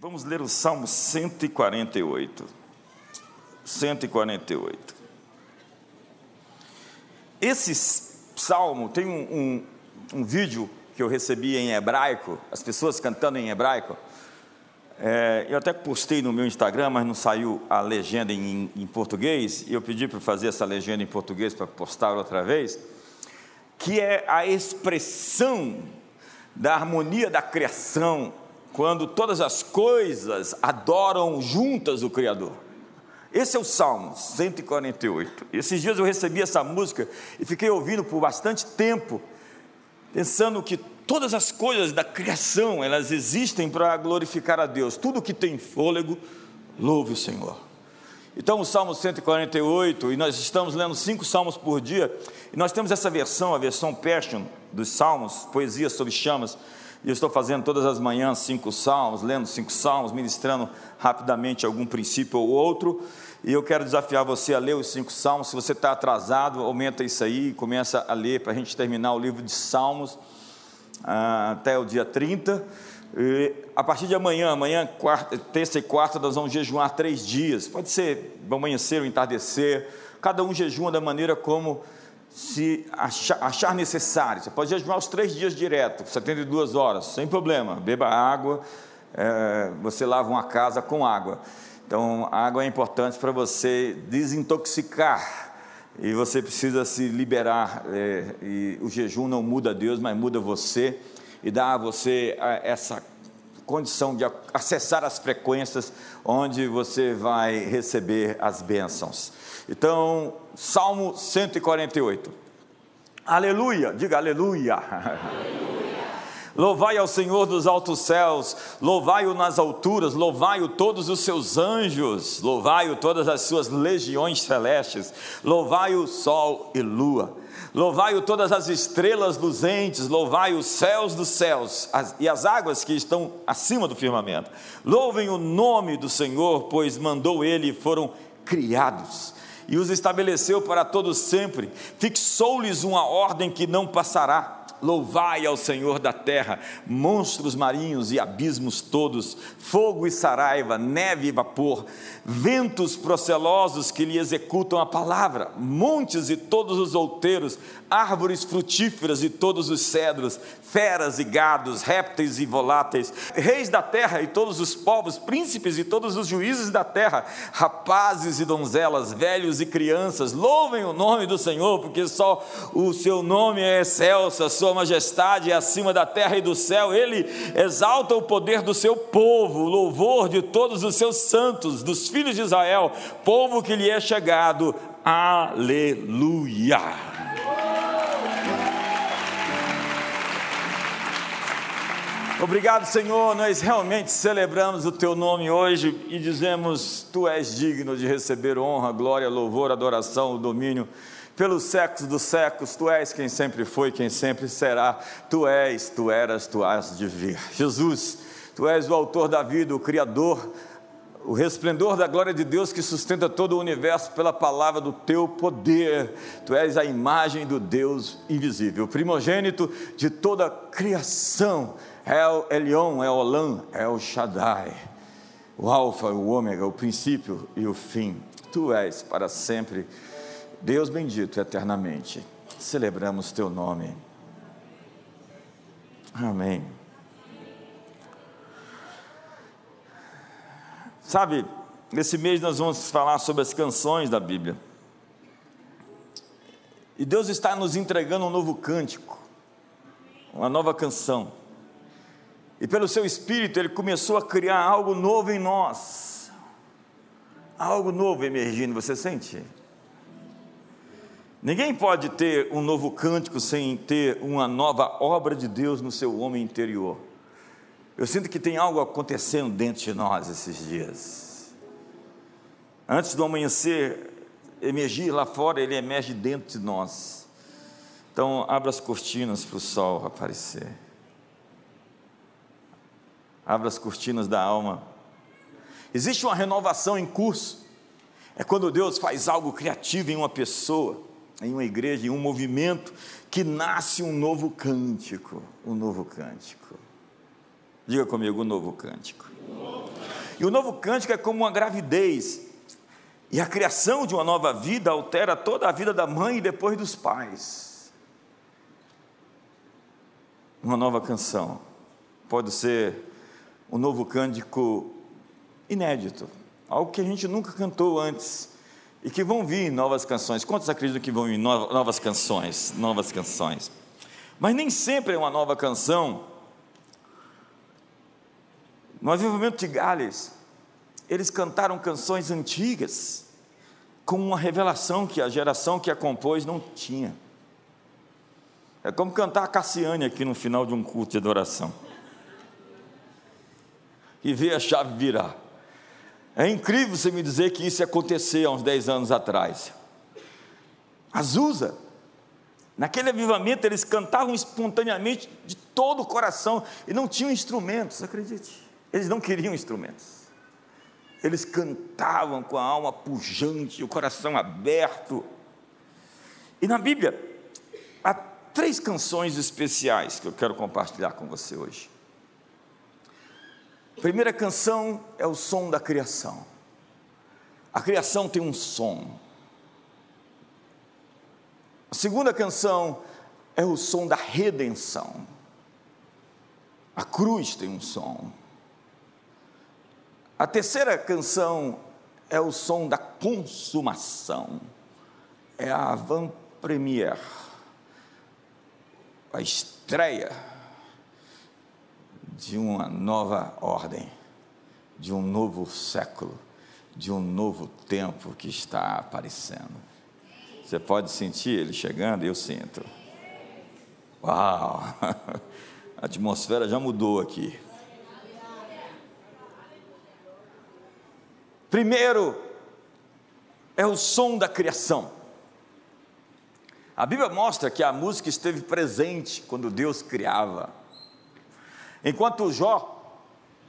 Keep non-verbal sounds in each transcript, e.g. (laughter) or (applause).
Vamos ler o Salmo 148. 148. Esse salmo tem um, um, um, vídeo que eu recebi em hebraico, as pessoas cantando em hebraico. É, eu até postei no meu Instagram, mas não saiu a legenda em, em português, e eu pedi para fazer essa legenda em português para postar outra vez, que é a expressão da harmonia da criação quando todas as coisas adoram juntas o Criador. Esse é o Salmo 148. Esses dias eu recebi essa música e fiquei ouvindo por bastante tempo, pensando que todas as coisas da criação, elas existem para glorificar a Deus. Tudo que tem fôlego, louve o Senhor. Então, o Salmo 148, e nós estamos lendo cinco salmos por dia, e nós temos essa versão, a versão Passion dos Salmos, Poesia sobre Chamas, e eu estou fazendo todas as manhãs cinco salmos, lendo cinco salmos, ministrando rapidamente algum princípio ou outro. E eu quero desafiar você a ler os cinco salmos. Se você está atrasado, aumenta isso aí e começa a ler para a gente terminar o livro de Salmos ah, até o dia 30. E a partir de amanhã, amanhã, quarta, terça e quarta, nós vamos jejuar três dias. Pode ser amanhecer ou entardecer. Cada um jejuma da maneira como se achar, achar, necessário. Você pode jejuar os três dias direto, 72 horas, sem problema. Beba água, é, você lava uma casa com água. Então, água é importante para você desintoxicar. E você precisa se liberar. É, e o jejum não muda Deus, mas muda você. E dá a você essa condição de acessar as frequências onde você vai receber as bênçãos. Então, Salmo 148. Aleluia, diga aleluia. aleluia. Louvai ao Senhor dos altos céus, louvai-o nas alturas, louvai-o todos os seus anjos, louvai-o todas as suas legiões celestes, louvai-o sol e lua Louvai-o todas as estrelas luzentes, louvai os céus dos céus as, e as águas que estão acima do firmamento. Louvem o nome do Senhor, pois mandou ele e foram criados. E os estabeleceu para todos sempre, fixou-lhes uma ordem que não passará. Louvai ao Senhor da terra, monstros marinhos e abismos todos, fogo e saraiva, neve e vapor, ventos procelosos que lhe executam a palavra, montes e todos os outeiros, árvores frutíferas e todos os cedros, feras e gados, répteis e voláteis, reis da terra e todos os povos, príncipes e todos os juízes da terra, rapazes e donzelas, velhos e crianças, louvem o nome do Senhor, porque só o seu nome é excelso, a sua majestade é acima da terra e do céu, ele exalta o poder do seu povo, o louvor de todos os seus santos, dos filhos de Israel, povo que lhe é chegado, aleluia. Obrigado, Senhor. Nós realmente celebramos o Teu nome hoje e dizemos: Tu és digno de receber honra, glória, louvor, adoração, o domínio pelos séculos dos séculos. Tu és quem sempre foi, quem sempre será. Tu és, tu eras, tu has de vir. Jesus, Tu és o autor da vida, o Criador, o resplendor da glória de Deus que sustenta todo o universo pela palavra do teu poder. Tu és a imagem do Deus invisível, o primogênito de toda a criação El Elion, El Olam, El Shaddai, o Alfa, o Ômega, o princípio e o fim. Tu és para sempre, Deus bendito eternamente. Celebramos teu nome. Amém. Sabe, nesse mês nós vamos falar sobre as canções da Bíblia. E Deus está nos entregando um novo cântico, uma nova canção. E pelo seu espírito, ele começou a criar algo novo em nós. Algo novo emergindo, você sente? Ninguém pode ter um novo cântico sem ter uma nova obra de Deus no seu homem interior. Eu sinto que tem algo acontecendo dentro de nós esses dias. Antes do amanhecer emergir lá fora, ele emerge dentro de nós. Então, abra as cortinas para o sol aparecer abra as cortinas da alma. Existe uma renovação em curso. É quando Deus faz algo criativo em uma pessoa, em uma igreja, em um movimento, que nasce um novo cântico. Um novo cântico. Diga comigo, um novo cântico. E o novo cântico é como uma gravidez. E a criação de uma nova vida altera toda a vida da mãe e depois dos pais. Uma nova canção pode ser um novo cântico inédito, algo que a gente nunca cantou antes e que vão vir novas canções. Quantos acreditam que vão vir novas canções? Novas canções. Mas nem sempre é uma nova canção. No avivamento de Gales, eles cantaram canções antigas com uma revelação que a geração que a compôs não tinha. É como cantar a Cassiane aqui no final de um culto de adoração. E ver a chave virar. É incrível você me dizer que isso aconteceu há uns 10 anos atrás. Azusa, naquele avivamento eles cantavam espontaneamente de todo o coração e não tinham instrumentos, acredite. Eles não queriam instrumentos. Eles cantavam com a alma pujante, o coração aberto. E na Bíblia, há três canções especiais que eu quero compartilhar com você hoje. A primeira canção é o som da criação. A criação tem um som. A segunda canção é o som da redenção. A cruz tem um som. A terceira canção é o som da consumação. É a avant-première, a estreia de uma nova ordem, de um novo século, de um novo tempo que está aparecendo. Você pode sentir ele chegando? Eu sinto. Uau! (laughs) A atmosfera já mudou aqui. Primeiro, é o som da criação. A Bíblia mostra que a música esteve presente quando Deus criava. Enquanto Jó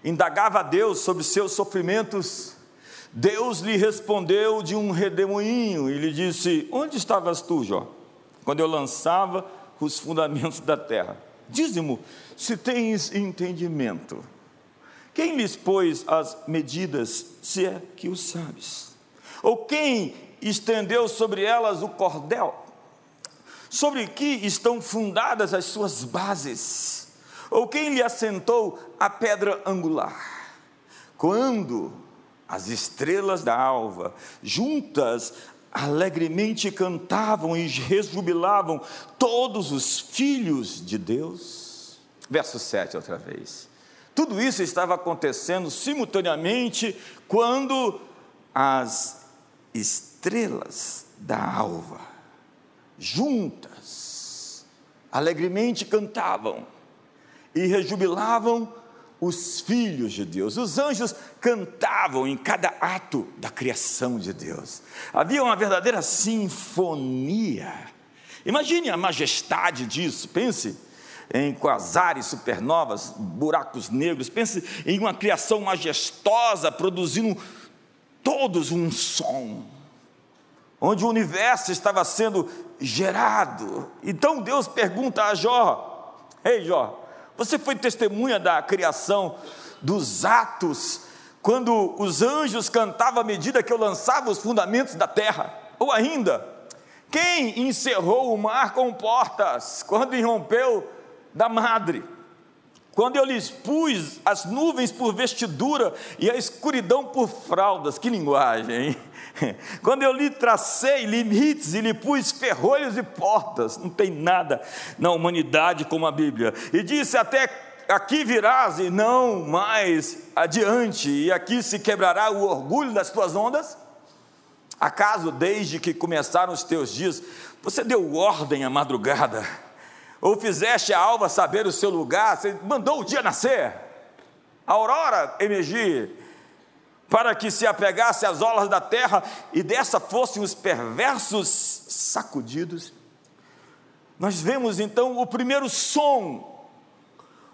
indagava a Deus sobre seus sofrimentos, Deus lhe respondeu de um redemoinho e lhe disse: Onde estavas tu, Jó, quando eu lançava os fundamentos da terra? Diz-me, se tens entendimento. Quem lhes pôs as medidas, se é que o sabes? Ou quem estendeu sobre elas o cordel? Sobre que estão fundadas as suas bases? Ou quem lhe assentou a pedra angular? Quando as estrelas da alva, juntas, alegremente cantavam e rejubilavam todos os filhos de Deus. Verso 7 outra vez. Tudo isso estava acontecendo simultaneamente quando as estrelas da alva, juntas, alegremente cantavam e rejubilavam os filhos de Deus. Os anjos cantavam em cada ato da criação de Deus. Havia uma verdadeira sinfonia. Imagine a majestade disso, pense em quasares, supernovas, buracos negros, pense em uma criação majestosa produzindo todos um som, onde o universo estava sendo gerado. Então Deus pergunta a Jó: Ei Jó, você foi testemunha da criação dos atos, quando os anjos cantavam à medida que eu lançava os fundamentos da terra? Ou ainda, quem encerrou o mar com portas quando irrompeu da madre? Quando eu lhes pus as nuvens por vestidura e a escuridão por fraldas, que linguagem, hein? (laughs) Quando eu lhe tracei limites e lhe pus ferrolhos e portas, não tem nada na humanidade como a Bíblia. E disse até aqui virás e não mais adiante, e aqui se quebrará o orgulho das tuas ondas? Acaso desde que começaram os teus dias, você deu ordem à madrugada? Ou fizeste a alva saber o seu lugar? Você mandou o dia nascer? A aurora emergir? para que se apegasse às olas da terra e dessa fossem os perversos sacudidos. Nós vemos então o primeiro som.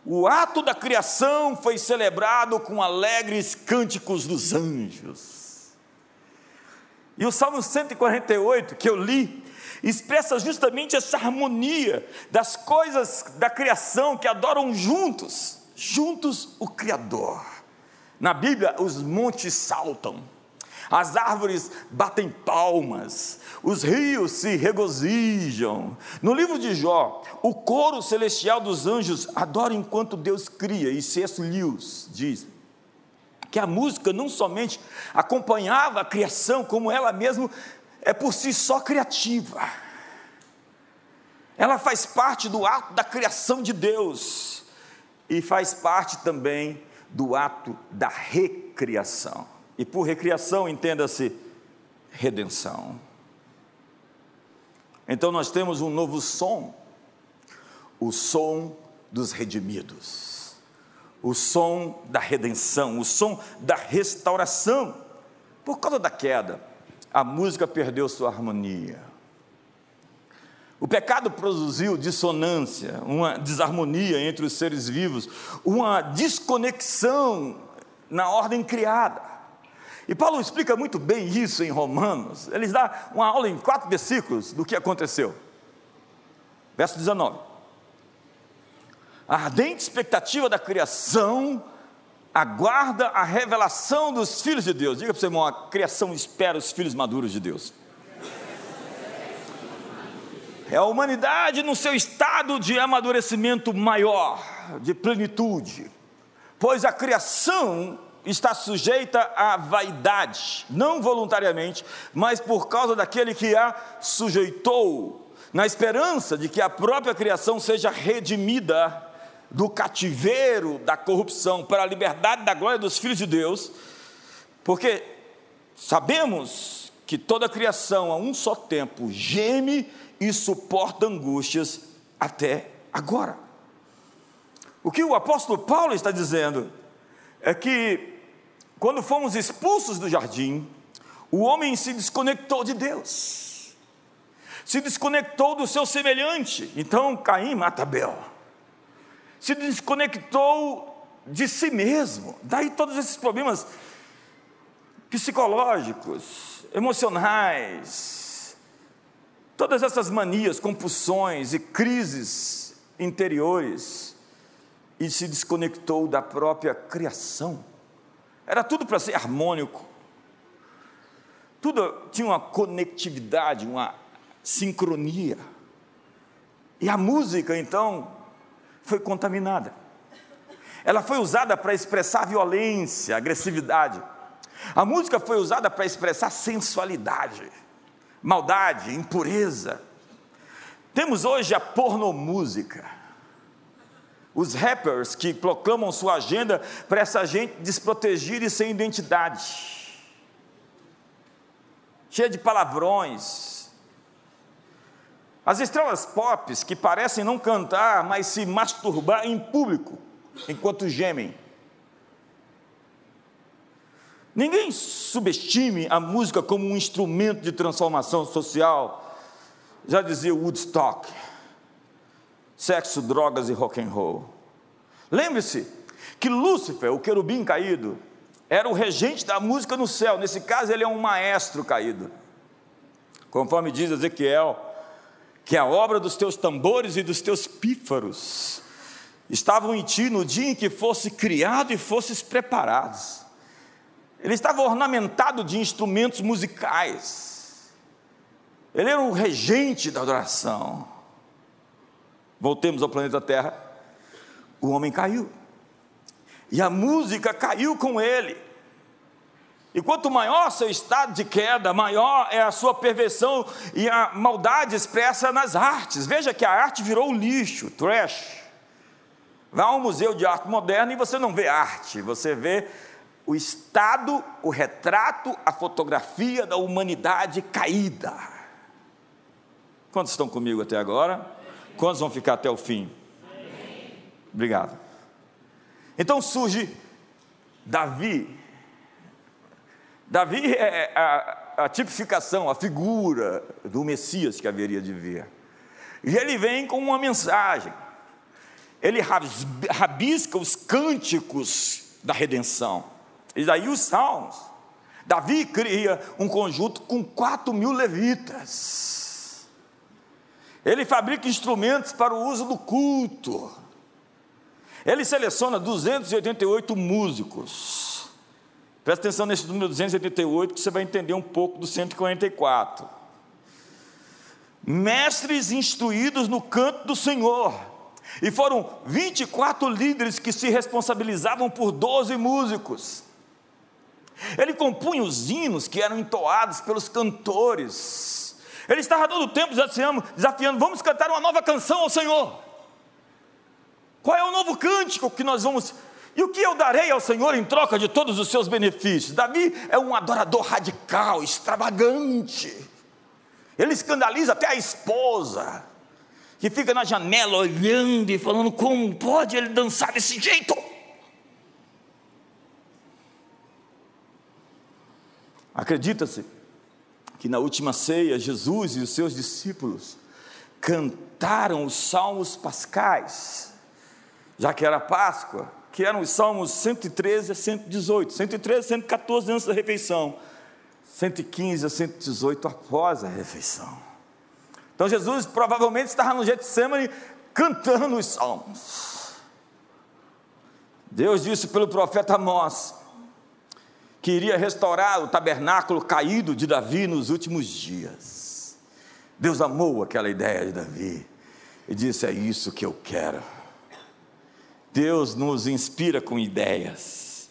O ato da criação foi celebrado com alegres cânticos dos anjos. E o Salmo 148 que eu li expressa justamente essa harmonia das coisas da criação que adoram juntos, juntos o Criador Na Bíblia, os montes saltam, as árvores batem palmas, os rios se regozijam. No livro de Jó, o coro celestial dos anjos adora enquanto Deus cria, e C.S. Lewis diz que a música não somente acompanhava a criação, como ela mesma é por si só criativa. Ela faz parte do ato da criação de Deus e faz parte também do ato da recriação. E por recriação, entenda-se redenção. Então nós temos um novo som, o som dos redimidos, o som da redenção, o som da restauração. Por causa da queda, a música perdeu sua harmonia. O pecado produziu dissonância, uma desarmonia entre os seres vivos, uma desconexão na ordem criada. E Paulo explica muito bem isso em Romanos. Ele dá uma aula em quatro versículos do que aconteceu. Verso 19. A ardente expectativa da criação aguarda a revelação dos filhos de Deus. Diga para o seu irmão: a criação espera os filhos maduros de Deus. É a humanidade no seu estado de amadurecimento maior, de plenitude, pois a criação está sujeita à vaidade, não voluntariamente, mas por causa daquele que a sujeitou, na esperança de que a própria criação seja redimida do cativeiro da corrupção para a liberdade da glória dos filhos de Deus, porque sabemos que toda a criação a um só tempo geme e suporta angústias até agora. O que o apóstolo Paulo está dizendo é que quando fomos expulsos do jardim, o homem se desconectou de Deus, se desconectou do seu semelhante. Então Caim mata Abel, se desconectou de si mesmo. Daí todos esses problemas psicológicos, emocionais, todas essas manias, compulsões e crises interiores, e se desconectou da própria criação. Era tudo para ser harmônico. Tudo tinha uma conectividade, uma sincronia. E a música, então, foi contaminada. Ela foi usada para expressar violência, agressividade. A música foi usada para expressar sensualidade, maldade, impureza. Temos hoje a pornomúsica os rappers que proclamam sua agenda para essa gente desprotegida e sem identidade, cheia de palavrões. As estrelas pop que parecem não cantar, mas se masturbar em público, enquanto gemem. Ninguém subestime a música como um instrumento de transformação social. Já dizia Woodstock sexo, drogas e rock and roll. Lembre-se que Lúcifer, o querubim caído, era o regente da música no céu. Nesse caso, ele é um maestro caído. Conforme diz Ezequiel, que a obra dos teus tambores e dos teus pífaros estavam em ti no dia em que fosse criado e fosses preparados. Ele estava ornamentado de instrumentos musicais. Ele era o regente da adoração. Voltemos ao planeta Terra. O homem caiu. E a música caiu com ele. E quanto maior seu estado de queda, maior é a sua perversão e a maldade expressa nas artes. Veja que a arte virou lixo, trash. Vá a um museu de arte moderna e você não vê arte, você vê o estado, o retrato, a fotografia da humanidade caída. Quantos estão comigo até agora? Quantos vão ficar até o fim? Obrigado. Então surge Davi. Davi é a, a tipificação, a figura do Messias que haveria de vir. E ele vem com uma mensagem. Ele rabisca os cânticos da redenção. E daí os salmos. Davi cria um conjunto com quatro mil levitas ele fabrica instrumentos para o uso do culto. Ele seleciona 288 músicos. Presta atenção nesse número 288 que você vai entender um pouco do 144. Mestres instruídos no canto do Senhor. E foram 24 líderes que se responsabilizavam por 12 músicos. Ele compunha os hinos que eram entoados pelos cantores. Ele estava todo o tempo desafiando, desafiando, vamos cantar uma nova canção ao Senhor. Qual é o novo cântico que nós vamos e o que eu darei ao Senhor em troca de todos os seus benefícios? Davi é um adorador radical, extravagante. Ele escandaliza até a esposa, que fica na janela olhando e falando: como pode ele dançar desse jeito? Acredita-se que na última ceia, Jesus e os seus discípulos cantaram os salmos pascais, já que era Páscoa, que eram os salmos 113 a 118, 113 a 114 antes da refeição, 115 a 118 após a refeição. Então Jesus provavelmente estava no Getsemane cantando os salmos. Deus disse pelo profeta Amós que iria restaurar o tabernáculo caído de Davi nos últimos dias. Deus amou aquela ideia de Davi e disse: É isso que eu quero. Deus nos inspira com ideias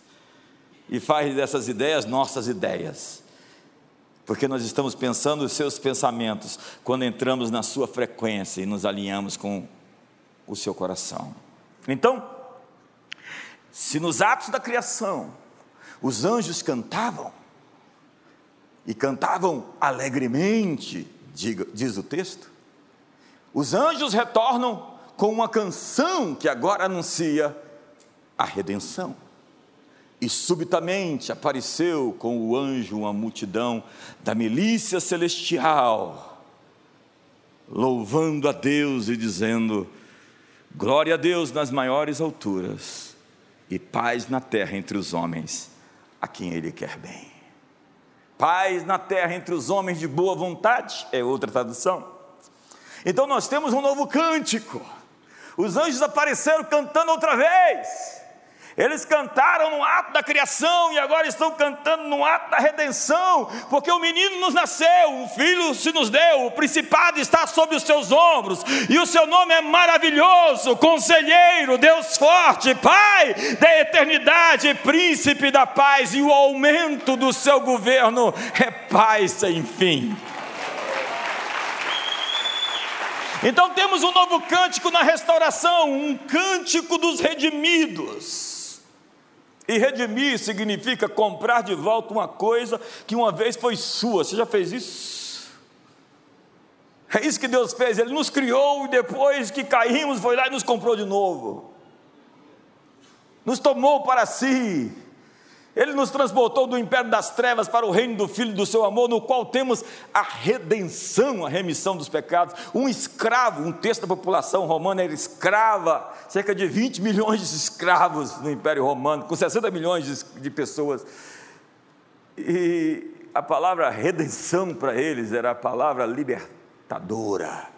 e faz dessas ideias nossas ideias, porque nós estamos pensando os seus pensamentos quando entramos na sua frequência e nos alinhamos com o seu coração. Então, se nos atos da criação os anjos cantavam, e cantavam alegremente, diz o texto, os anjos retornam com uma canção que agora anuncia a redenção. E subitamente apareceu com o anjo uma multidão da milícia celestial, louvando a Deus e dizendo: Glória a Deus nas maiores alturas e paz na terra entre os homens a quem Ele quer bem. Paz na terra entre os homens de boa vontade, é outra tradução. Então nós temos um novo cântico os anjos apareceram cantando outra vez. Eles cantaram no ato da criação e agora estão cantando no ato da redenção, porque o menino nos nasceu, o filho se nos deu, o principado está sobre os seus ombros, e o seu nome é maravilhoso, conselheiro, Deus forte, Pai da eternidade, príncipe da paz, e o aumento do seu governo é paz sem fim. Então temos um novo cântico na restauração, um cântico dos redimidos. E redimir significa comprar de volta uma coisa que uma vez foi sua. Você já fez isso? É isso que Deus fez. Ele nos criou e depois que caímos, foi lá e nos comprou de novo. Nos tomou para si ele nos transportou do império das trevas para o reino do Filho do seu amor, no qual temos a redenção, a remissão dos pecados. Um escravo, um terço da população romana era escrava, cerca de 20 milhões de escravos no Império Romano, com 60 milhões de, pessoas. E a palavra redenção para eles era a palavra libertadora.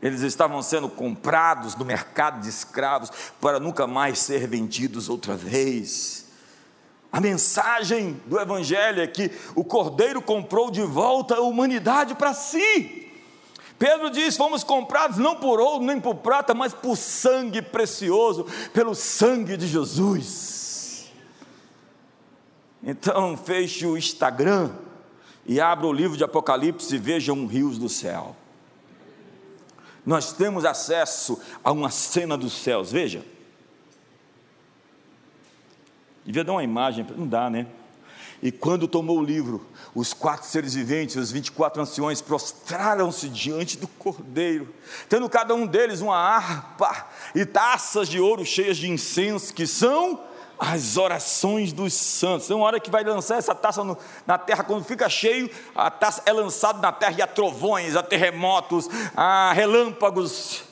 Eles estavam sendo comprados no mercado de escravos para nunca mais ser vendidos outra vez. A mensagem do Evangelho é que o Cordeiro comprou de volta a humanidade para si. Pedro diz: fomos comprados não por ouro nem por prata, mas por sangue precioso, pelo sangue de Jesus. Então, feche o Instagram e abra o livro de Apocalipse e vejam rios do céu. Nós temos acesso a uma cena dos céus, veja. Devia dar uma imagem, não dá, né? E quando tomou o livro, os quatro seres viventes, os 24 anciões, prostraram-se diante do cordeiro, tendo cada um deles uma harpa e taças de ouro cheias de incenso, que são as orações dos santos. Tem uma hora que vai lançar essa taça no, na terra, quando fica cheio, a taça é lançada na terra e há trovões, há terremotos, há relâmpagos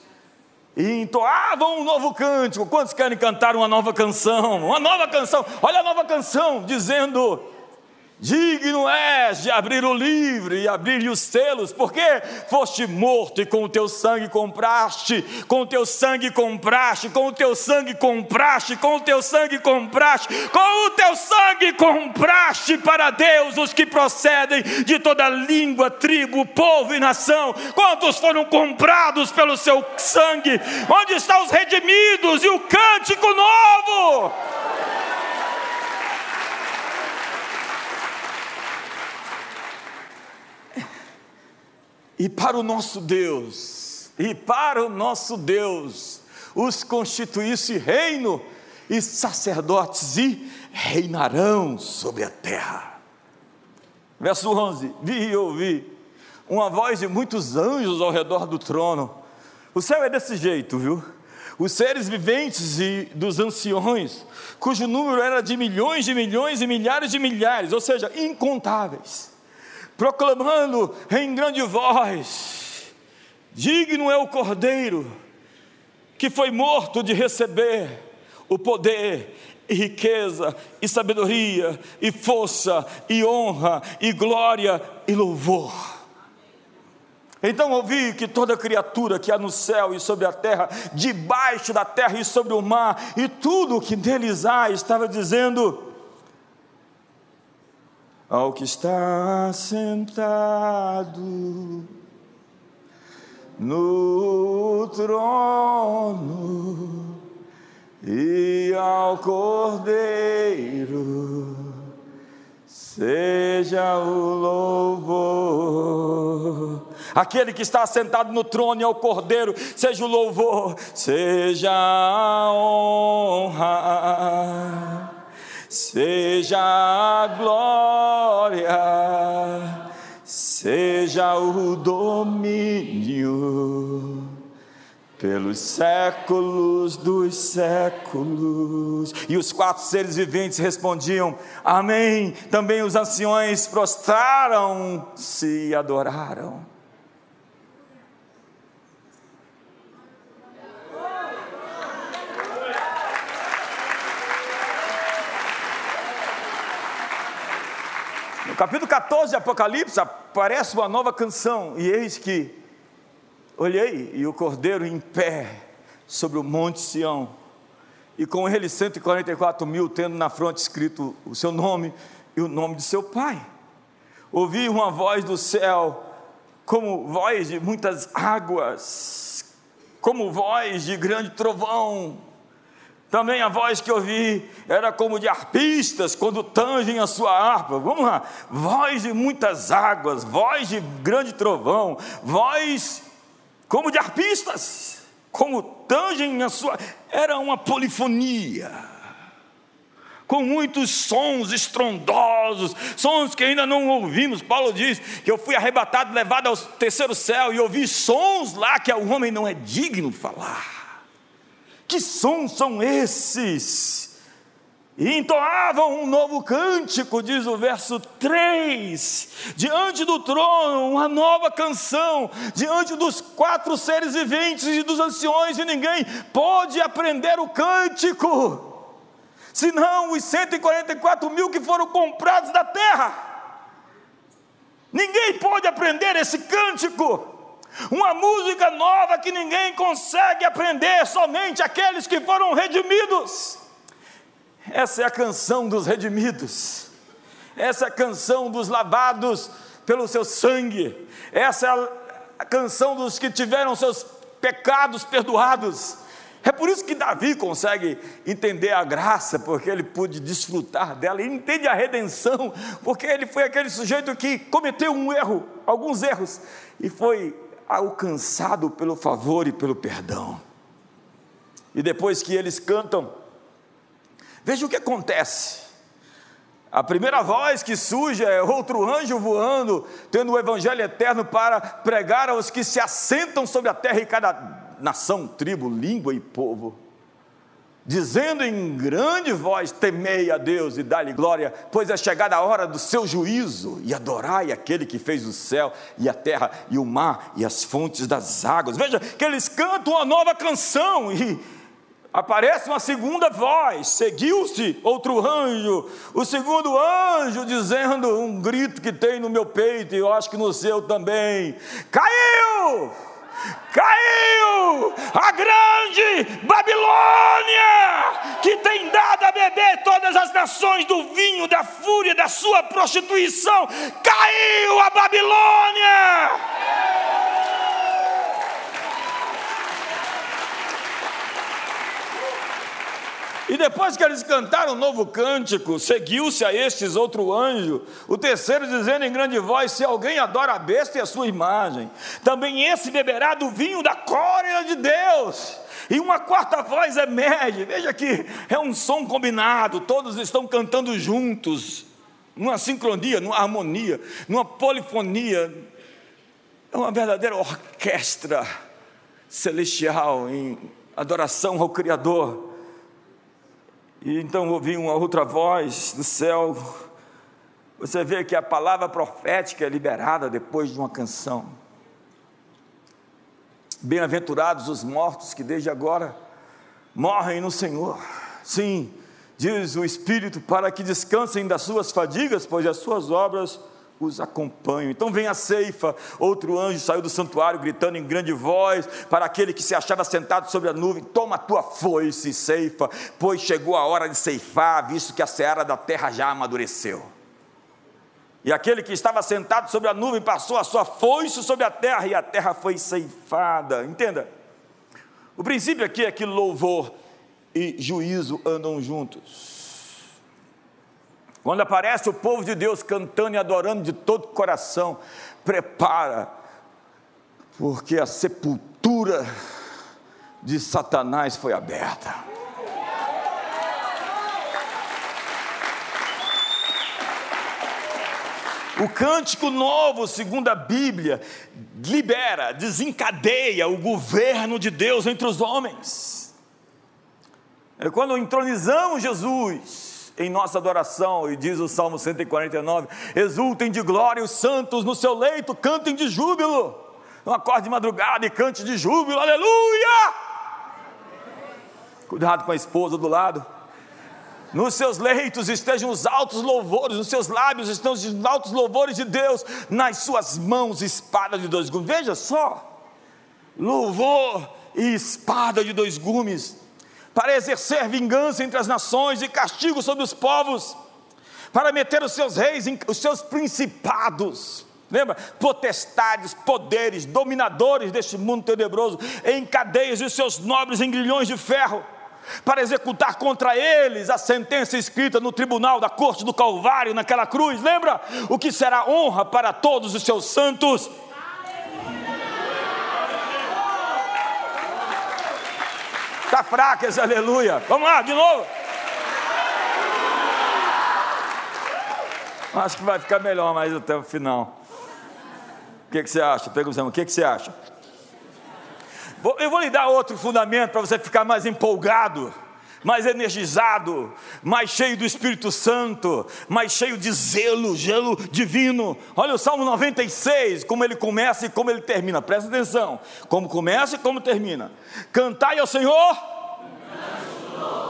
e entoavam um novo cântico. Quantos querem cantar uma nova canção? Uma nova canção, olha a nova canção, dizendo: Digno és de abrir o livro e abrir os selos, porque foste morto e com o teu sangue compraste, com o teu sangue compraste, com o teu sangue compraste, com o teu sangue compraste, com o teu sangue compraste para Deus os que procedem de toda língua, tribo, povo e nação. Quantos foram comprados pelo seu sangue? Onde estão os redimidos e o cântico novo? E para o nosso Deus, e para o nosso Deus, os constituísse reino e sacerdotes e reinarão sobre a terra. Verso 11: Vi e ouvi uma voz de muitos anjos ao redor do trono. O céu é desse jeito, viu? Os seres viventes e dos anciões, cujo número era de milhões de milhões e milhares de milhares, ou seja, incontáveis proclamando em grande voz: Digno é o Cordeiro que foi morto de receber o poder e riqueza, e sabedoria, e força, e honra, e glória, e louvor. Então ouvi que toda criatura que há no céu e sobre a terra, debaixo da terra e sobre o mar, e tudo o que neles há, estava dizendo: ao que está sentado no trono e ao Cordeiro seja o louvor. Aquele que está sentado no trono e ao Cordeiro, seja o louvor, seja a honra seja a glória, seja o domínio pelos séculos dos séculos. E os quatro seres viventes respondiam: Amém. Também os anciões prostraram-se e adoraram. Capítulo 14 de Apocalipse aparece uma nova canção, e eis que olhei e o cordeiro em pé sobre o monte Sião, e com ele 144 mil, tendo na fronte escrito o seu nome e o nome de seu pai. Ouvi uma voz do céu, como voz de muitas águas, como voz de grande trovão, também a voz que ouvi era como de arpistas quando tangem a sua harpa. Vamos lá, voz de muitas águas, voz de grande trovão, voz como de arpistas, como tangem a sua. Era uma polifonia, com muitos sons estrondosos, sons que ainda não ouvimos. Paulo diz que eu fui arrebatado, levado ao terceiro céu e ouvi sons lá que o homem não é digno falar. Que sons são esses? E entoavam um novo cântico, diz o verso 3, diante do trono, uma nova canção, diante dos quatro seres viventes e dos anciões, e ninguém pode aprender o cântico, senão os 144 mil que foram comprados da terra. Ninguém pode aprender esse cântico. Uma música nova que ninguém consegue aprender, somente aqueles que foram redimidos. Essa é a canção dos redimidos. Essa é a canção dos lavados pelo seu sangue. Essa é a canção dos que tiveram seus pecados perdoados. É por isso que Davi consegue entender a graça, porque ele pôde desfrutar dela, ele entende a redenção, porque ele foi aquele sujeito que cometeu um erro, alguns erros, e foi alcançado pelo favor e pelo perdão. E depois que eles cantam, veja o que acontece. A primeira voz que surge é outro anjo voando, tendo o evangelho eterno para pregar aos que se assentam sobre a terra e cada nação, tribo, língua e povo dizendo em grande voz: Temei a Deus e dá-lhe glória, pois é chegada a hora do seu juízo, e adorai aquele que fez o céu e a terra e o mar e as fontes das águas. Veja que eles cantam uma nova canção, e Aparece uma segunda voz, seguiu-se outro anjo, o segundo anjo dizendo um grito que tem no meu peito, e eu acho que no seu também: caiu! Caiu a grande Babilônia, que tem dado a beber todas as nações do vinho da fúria da sua prostituição. Caiu a Babilônia! E depois que eles cantaram um novo cântico, seguiu-se a estes outro anjo, o terceiro dizendo em grande voz: Se alguém adora a besta e a sua imagem, também esse beberá do vinho da cólera de Deus. E uma quarta voz emerge, veja que é um som combinado, todos estão cantando juntos, numa sincronia, numa harmonia, numa polifonia, é uma verdadeira orquestra celestial em adoração ao Criador. E então ouvi uma outra voz do céu. Você vê que a palavra profética é liberada depois de uma canção. Bem-aventurados os mortos que desde agora morrem no Senhor. Sim, diz o Espírito, para que descansem das suas fadigas, pois as suas obras os acompanham. Então vem a ceifa, outro anjo saiu do santuário gritando em grande voz para aquele que se achava sentado sobre a nuvem: Toma a tua foice, ceifa, pois chegou a hora de ceifar, visto que a seara da terra já amadureceu. E aquele que estava sentado sobre a nuvem passou a sua foice sobre a terra e a terra foi ceifada. Entenda? O princípio aqui é que louvor e juízo andam juntos. Quando aparece o povo de Deus cantando e adorando de todo o coração, prepara, porque a sepultura de Satanás foi aberta. O cântico novo, segundo a Bíblia, libera, desencadeia o governo de Deus entre os homens. É quando entronizamos Jesus, em nossa adoração, e diz o Salmo 149: exultem de glória os santos no seu leito, cantem de júbilo. Não acorde de madrugada e cante de júbilo, aleluia! Cuidado com a esposa do lado. Nos seus leitos estejam os altos louvores, nos seus lábios estão os altos louvores de Deus, nas suas mãos espada de dois gumes. Veja só, louvor e espada de dois gumes para exercer vingança entre as nações e castigo sobre os povos, para meter os seus reis, os seus principados, lembra? Potestades, poderes, dominadores deste mundo tenebroso, em cadeias e os seus nobres em grilhões de ferro, para executar contra eles a sentença escrita no tribunal da corte do Calvário, naquela cruz, lembra? O que será honra para todos os seus santos Está fraca esse aleluia. Vamos lá, de novo. Acho que vai ficar melhor mais até o final. O que, que você acha? Pergunta, o que, que você acha? Eu vou lhe dar outro fundamento para você ficar mais empolgado mais energizado, mais cheio do Espírito Santo, mais cheio de zelo, gelo divino. Olha o Salmo 96, como ele começa e como ele termina. Presta atenção. Como começa e como termina. Cantai ao Senhor.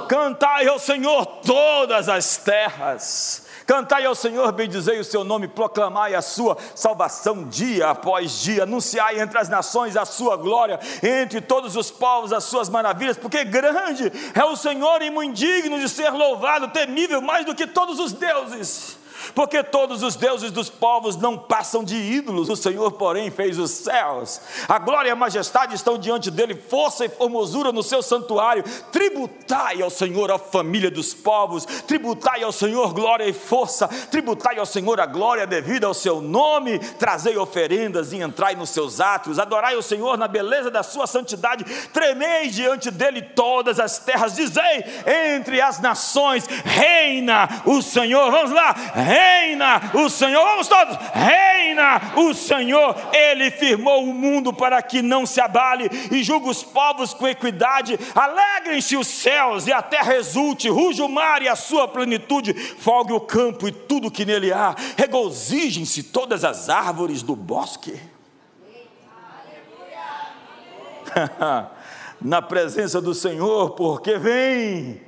Cantai ao Senhor todas as terras Cantai ao Senhor, bendizei o seu nome, proclamai a sua salvação dia após dia, anunciai entre as nações a sua glória, entre todos os povos as suas maravilhas, porque grande é o Senhor e muito digno de ser louvado, temível mais do que todos os deuses porque todos os deuses dos povos não passam de ídolos, o Senhor, porém, fez os céus. A glória e a majestade estão diante dele, força e formosura no seu santuário. Tributai ao Senhor a família dos povos, tributai ao Senhor glória e força, tributai ao Senhor a glória devida ao seu nome, trazei oferendas e entrai nos seus atos, adorai o Senhor na beleza da sua santidade, tremei diante dele todas as terras, dizei entre as nações, reina o Senhor. Vamos lá, reina o Senhor, vamos todos, reina o Senhor, Ele firmou o mundo para que não se abale e julga os povos com equidade, alegrem-se os céus e a terra exulte, ruja o mar e a sua plenitude, folgue o campo e tudo que nele há, regozijem-se todas as árvores do bosque. (laughs) na presença do Senhor, porque vem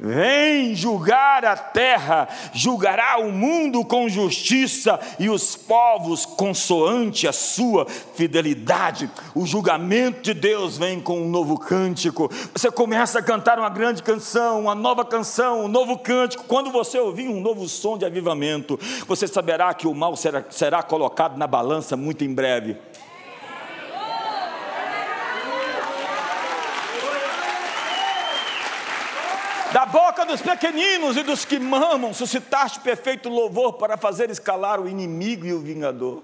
Vem julgar a terra, julgará o mundo com justiça e os povos consoante a sua fidelidade. O julgamento de Deus vem com um novo cântico. Você começa a cantar uma grande canção, uma nova canção, um novo cântico. Quando você ouvir um novo som de avivamento, você saberá que o mal será, será colocado na balança muito em breve. Da boca dos pequeninos e dos que mamam, suscitaste perfeito louvor para fazer escalar o inimigo e o vingador.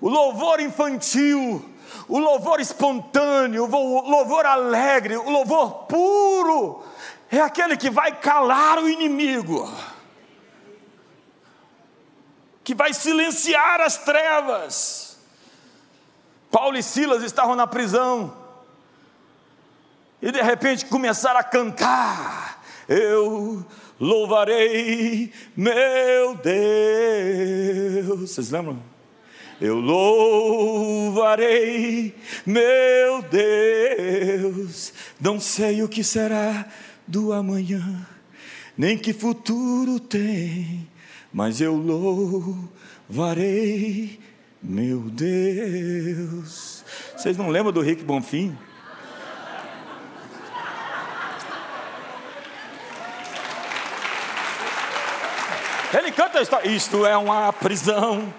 O louvor infantil, o louvor espontâneo, o louvor alegre, o louvor puro, é aquele que vai calar o inimigo, que vai silenciar as trevas. Paulo e Silas estavam na prisão, e de repente começaram a cantar. Eu louvarei meu Deus. Vocês lembram? Eu louvarei meu Deus. Não sei o que será do amanhã, nem que futuro tem, mas eu louvarei meu Deus. Vocês não lembram do Rick Bonfim? Ele canta a história. Isto é uma prisão,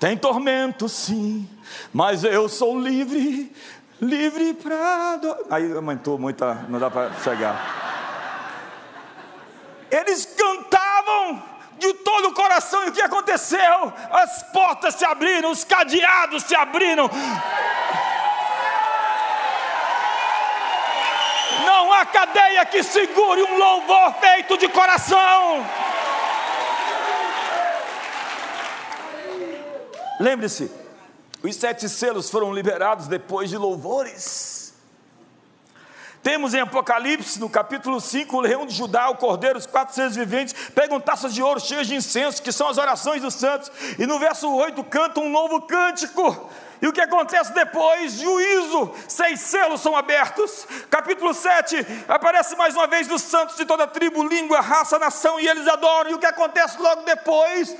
tem tormento sim, mas eu sou livre, livre para. Aí aumentou muita, não dá para chegar. Eles cantavam de todo o coração, e o que aconteceu? As portas se abriram, os cadeados se abriram. Não há cadeia que segure um louvor feito de coração. Lembre-se, os sete selos foram liberados depois de louvores. Temos em Apocalipse, no capítulo 5, o leão de Judá, o cordeiro, os quatro seres viventes, pegam taças de ouro cheias de incenso, que são as orações dos santos, e no verso 8 cantam um novo cântico. E o que acontece depois? Juízo, seis selos são abertos. Capítulo 7, aparece mais uma vez os santos de toda tribo, língua, raça, nação, e eles adoram. E o que acontece logo depois?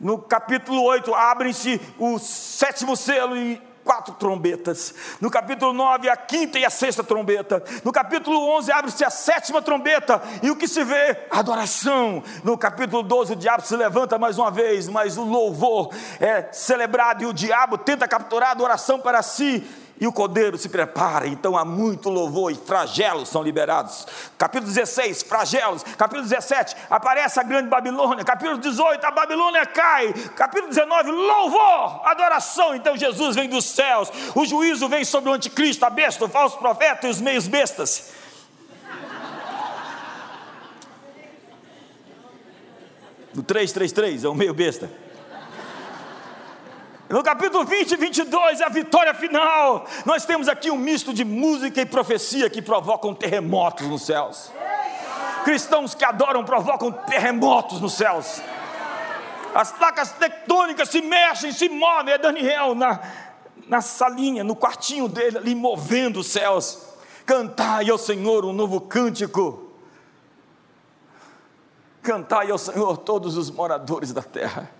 No capítulo 8, abrem-se o sétimo selo e quatro trombetas. No capítulo 9, a quinta e a sexta trombeta. No capítulo 11, abre-se a sétima trombeta. E o que se vê? Adoração. No capítulo 12, o diabo se levanta mais uma vez, mas o louvor é celebrado e o diabo tenta capturar a adoração para si e o cordeiro se prepara, então há muito louvor e flagelos são liberados. Capítulo 16, flagelos. Capítulo 17, aparece a grande Babilônia. Capítulo 18, a Babilônia cai. Capítulo 19, louvor, adoração. Então Jesus vem dos céus. O juízo vem sobre o anticristo, a besta, o falso profeta e os meios bestas. O 333 é o meio besta. No capítulo 20 e 22 é a vitória final. Nós temos aqui um misto de música e profecia que provocam terremotos nos céus. Cristãos que adoram provocam terremotos nos céus. As placas tectônicas se mexem, se movem. É Daniel na, na salinha, no quartinho dele, ali movendo os céus. Cantai ao Senhor um novo cântico. Cantai ao Senhor todos os moradores da terra.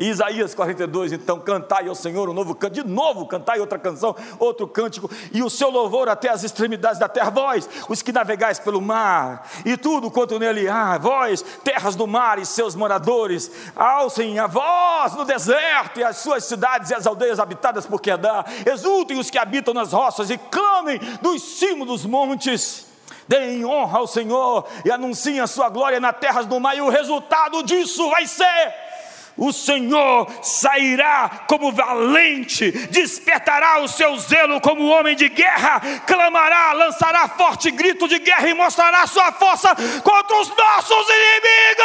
Isaías 42, então, cantai ao Senhor um novo canto, de novo cantai outra canção, outro cântico, e o seu louvor até as extremidades da terra, vós, os que navegais pelo mar, e tudo quanto nele há, vós, terras do mar e seus moradores, alcem a voz no deserto e as suas cidades e as aldeias habitadas por Quedar, exultem os que habitam nas roças e clamem dos cimos dos montes, deem honra ao Senhor e anunciem a sua glória nas terras do mar, e o resultado disso vai ser o Senhor sairá como valente, despertará o seu zelo como homem de guerra, clamará, lançará forte grito de guerra e mostrará sua força contra os nossos inimigos.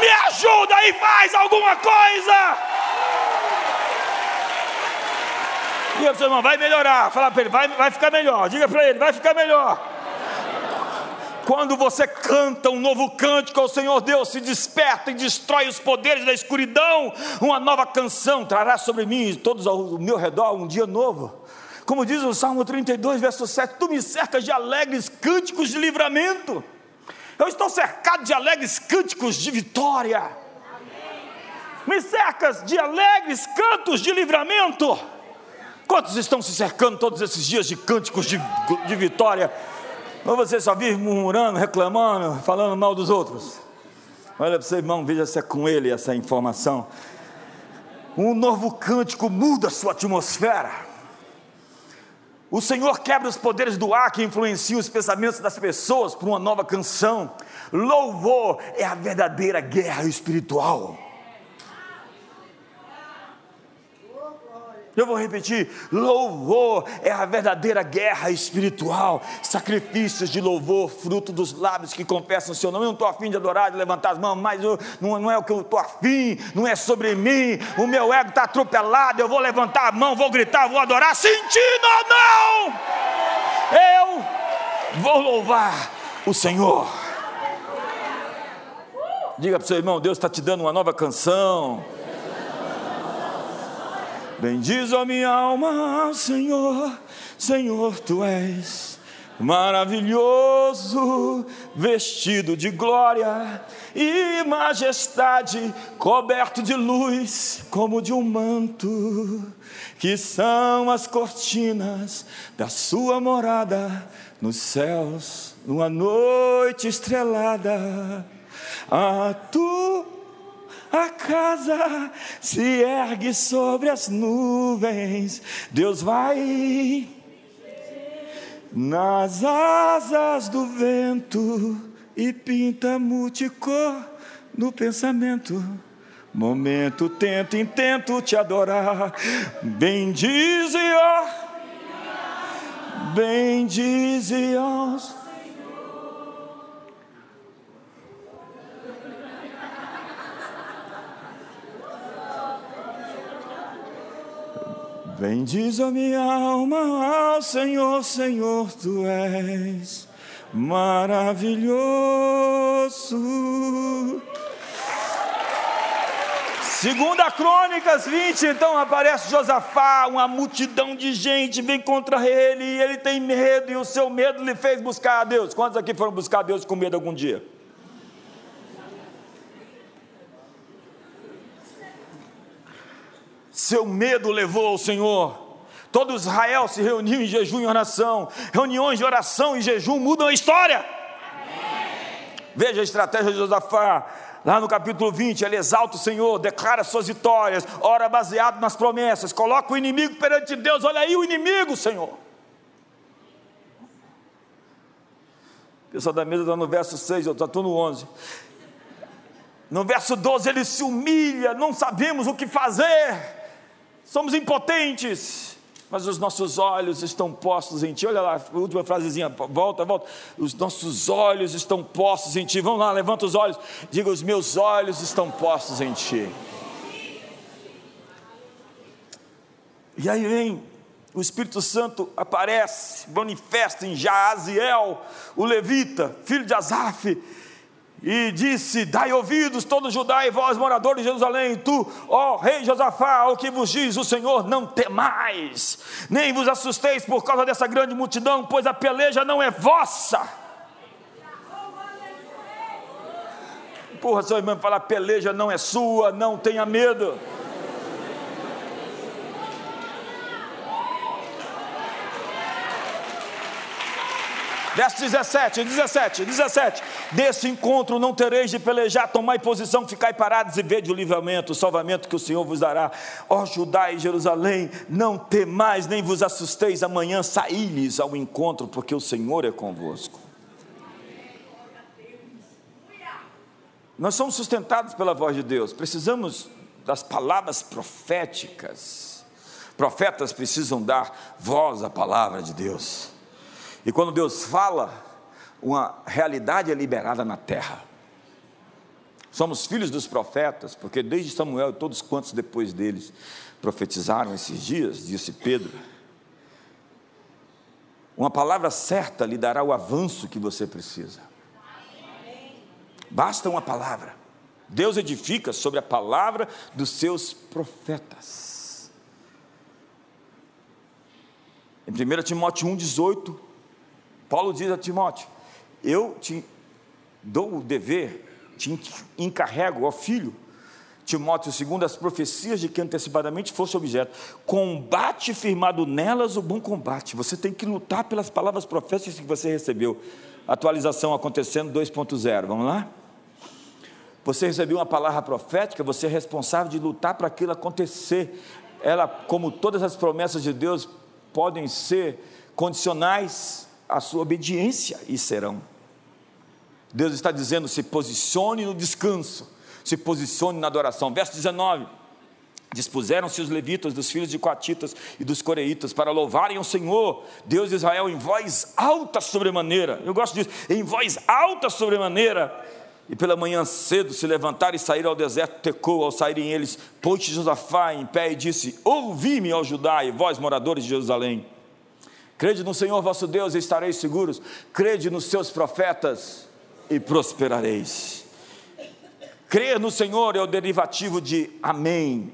Me ajuda e faz alguma coisa. Diga para o seu irmão, vai melhorar. Fala para ele, vai, vai ficar melhor. Diga para ele, vai ficar melhor. Quando você canta um novo cântico ao Senhor Deus, se desperta e destrói os poderes da escuridão, uma nova canção trará sobre mim e todos ao meu redor um dia novo. Como diz o Salmo 32, verso 7, tu me cercas de alegres cânticos de livramento. Eu estou cercado de alegres cânticos de vitória. Me cercas de alegres cantos de livramento. Quantos estão se cercando todos esses dias de cânticos de, de vitória? Ou você só vive murmurando, reclamando, falando mal dos outros? Olha para você, irmão, veja se é com ele essa informação. Um novo cântico muda a sua atmosfera. O Senhor quebra os poderes do ar que influenciam os pensamentos das pessoas por uma nova canção. Louvor é a verdadeira guerra espiritual. Eu vou repetir: louvor é a verdadeira guerra espiritual. Sacrifícios de louvor, fruto dos lábios que confessam o seu nome. Eu não estou afim de adorar, de levantar as mãos, mas eu, não, não, é o que eu estou afim, não é sobre mim. O meu ego está atropelado. Eu vou levantar a mão, vou gritar, vou adorar, sentindo ou não. Eu vou louvar o Senhor. Diga para o seu irmão: Deus está te dando uma nova canção. Bendiz a minha alma, Senhor, Senhor, tu és maravilhoso, vestido de glória e majestade, coberto de luz como de um manto, que são as cortinas da sua morada nos céus, numa noite estrelada. A tua a casa se ergue sobre as nuvens, Deus vai nas asas do vento e pinta multicor no pensamento. Momento, tento, intento te adorar. Bendize, ó. Bendize, ó Bendiz a minha alma ao Senhor, Senhor, tu és maravilhoso. Segunda Crônicas 20, então aparece Josafá, uma multidão de gente vem contra ele, e ele tem medo, e o seu medo lhe fez buscar a Deus. Quantos aqui foram buscar a Deus com medo algum dia? Seu medo levou ao Senhor. Todo Israel se reuniu em jejum e oração. Reuniões de oração e jejum mudam a história. Veja a estratégia de Josafá. Lá no capítulo 20, ele exalta o Senhor, declara suas vitórias, ora baseado nas promessas, coloca o inimigo perante Deus. Olha aí o inimigo, Senhor. Pessoal da mesa está no verso 6, eu estou no 11. No verso 12, ele se humilha, não sabemos o que fazer somos impotentes, mas os nossos olhos estão postos em Ti. Olha lá, última frasezinha, volta, volta. Os nossos olhos estão postos em Ti. Vamos lá, levanta os olhos. Diga: Os meus olhos estão postos em Ti. E aí vem o Espírito Santo aparece, manifesta em Jaaziel, o levita, filho de Asaf, e disse: Dai ouvidos, todo Judá e vós, moradores de Jerusalém, tu, ó rei Josafá, o que vos diz o Senhor, não temais, nem vos assusteis por causa dessa grande multidão, pois a peleja não é vossa. Porra, seu irmão, falar peleja não é sua, não tenha medo. Verso 17, 17, 17. Desse encontro não tereis de pelejar, tomai posição, ficai parados e vede o livramento, o salvamento que o Senhor vos dará. Ó Judá e Jerusalém, não temais, nem vos assusteis, amanhã saí-lhes ao encontro, porque o Senhor é convosco. Nós somos sustentados pela voz de Deus, precisamos das palavras proféticas. Profetas precisam dar voz à palavra de Deus. E quando Deus fala, uma realidade é liberada na terra. Somos filhos dos profetas, porque desde Samuel e todos quantos depois deles profetizaram esses dias, disse Pedro. Uma palavra certa lhe dará o avanço que você precisa. Basta uma palavra. Deus edifica sobre a palavra dos seus profetas. Em 1 Timóteo 1,18, Paulo diz a Timóteo: Eu te dou o dever, te encarrego, ó filho, Timóteo, segundo as profecias de que antecipadamente fosse objeto, combate firmado nelas o bom combate. Você tem que lutar pelas palavras proféticas que você recebeu. Atualização acontecendo 2.0, vamos lá? Você recebeu uma palavra profética, você é responsável de lutar para aquilo acontecer. Ela, como todas as promessas de Deus, podem ser condicionais à sua obediência e serão. Deus está dizendo: se posicione no descanso, se posicione na adoração. Verso 19: Dispuseram-se os levitas dos filhos de Coatitas e dos Coreitas para louvarem o Senhor, Deus de Israel, em voz alta sobremaneira. Eu gosto disso, em voz alta sobremaneira. E pela manhã cedo se levantaram e saíram ao deserto Tecou, ao saírem eles, pôs Josafá em pé e disse: Ouvi-me, ó Judá, e vós, moradores de Jerusalém. Crede no Senhor vosso Deus e estareis seguros. Crede nos seus profetas e prosperareis. Crer no Senhor é o derivativo de amém.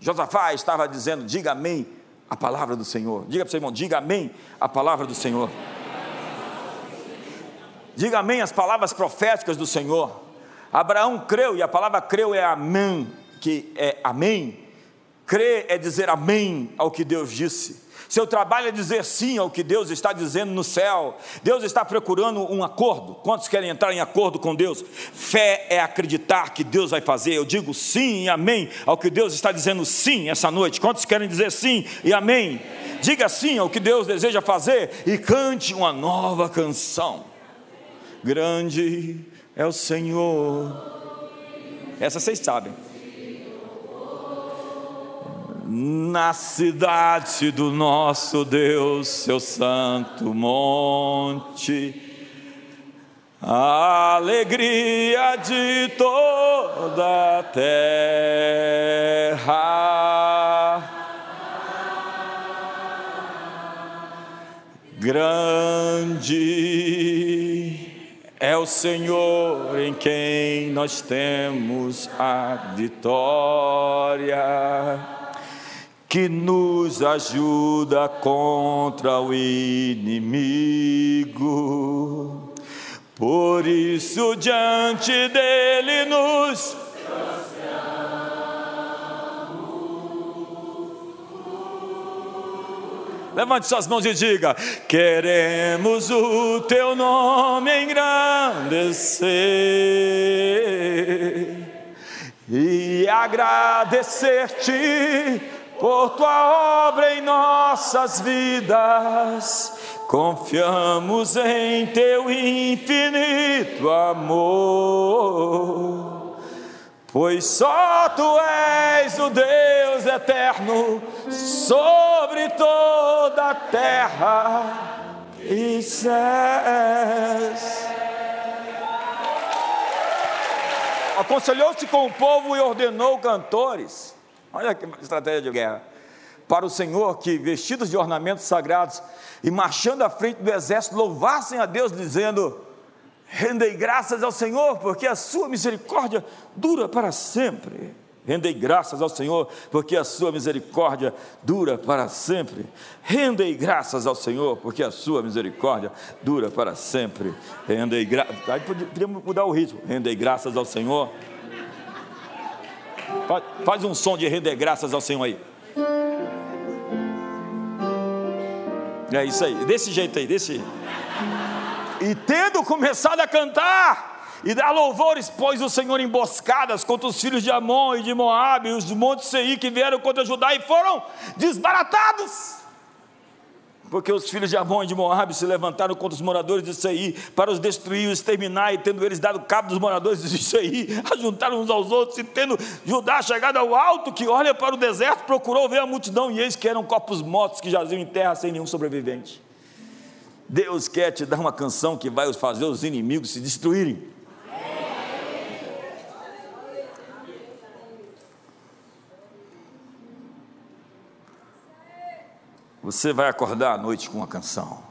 Josafá estava dizendo: diga amém a palavra do Senhor. Diga para o seu irmão: diga amém a palavra do Senhor. Diga amém as palavras proféticas do Senhor. Abraão creu, e a palavra creu é amém, que é amém. Crer é dizer amém ao que Deus disse. Seu trabalho é dizer sim ao que Deus está dizendo no céu. Deus está procurando um acordo. Quantos querem entrar em acordo com Deus? Fé é acreditar que Deus vai fazer. Eu digo sim e amém ao que Deus está dizendo sim essa noite. Quantos querem dizer sim e amém? Diga sim ao que Deus deseja fazer e cante uma nova canção. Grande é o Senhor. Essa vocês sabem. Na cidade do nosso Deus, seu santo monte, a alegria de toda a terra. Grande é o Senhor em quem nós temos a vitória, que nos ajuda contra o inimigo. Por isso, diante dele nos Levante suas mãos e diga: Queremos o teu nome engrandecer e agradecer-te por tua obra em nossas vidas. Confiamos em teu infinito amor Pois só tu és o Deus eterno sobre toda a terra e céus. Aconselhou-se com o povo e ordenou cantores. Olha que estratégia de guerra. Para o Senhor, que vestidos de ornamentos sagrados e marchando à frente do exército, louvassem a Deus, dizendo: Rendei graças ao Senhor, porque a sua misericórdia dura para sempre. Rendei graças ao Senhor, porque a sua misericórdia dura para sempre. Rendei graças ao Senhor, porque a sua misericórdia dura para sempre. Rendei graças. Podíamos mudar o ritmo. Rendei graças ao Senhor. Faz, um som de render graças ao Senhor aí. É isso aí, desse jeito aí, desse. E tendo começado a cantar e dar louvores, pôs o Senhor emboscadas contra os filhos de Amon e de Moabe, e os montes Seir que vieram contra Judá e foram desbaratados. Porque os filhos de Amon e de Moabe se levantaram contra os moradores de Seir para os destruir e exterminar, e tendo eles dado cabo dos moradores de Seir, (laughs) ajuntaram uns aos outros, e tendo Judá chegado ao alto, que olha para o deserto, procurou ver a multidão, e eis que eram corpos mortos que jaziam em terra sem nenhum sobrevivente. Deus quer te dar uma canção que vai fazer os inimigos se destruírem. Você vai acordar à noite com uma canção.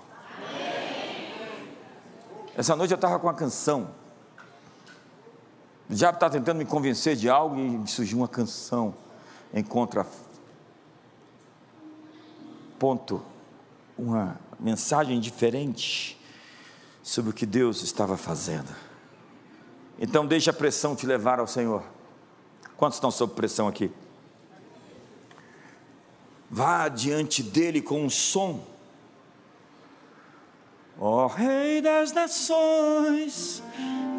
Essa noite eu estava com uma canção. O diabo está tentando me convencer de algo e surgiu uma canção em contra ponto uma mensagem diferente sobre o que Deus estava fazendo. Então deixe a pressão te levar ao Senhor. Quantos estão sob pressão aqui? Vá diante dele com um som. Ó oh, Rei das Nações,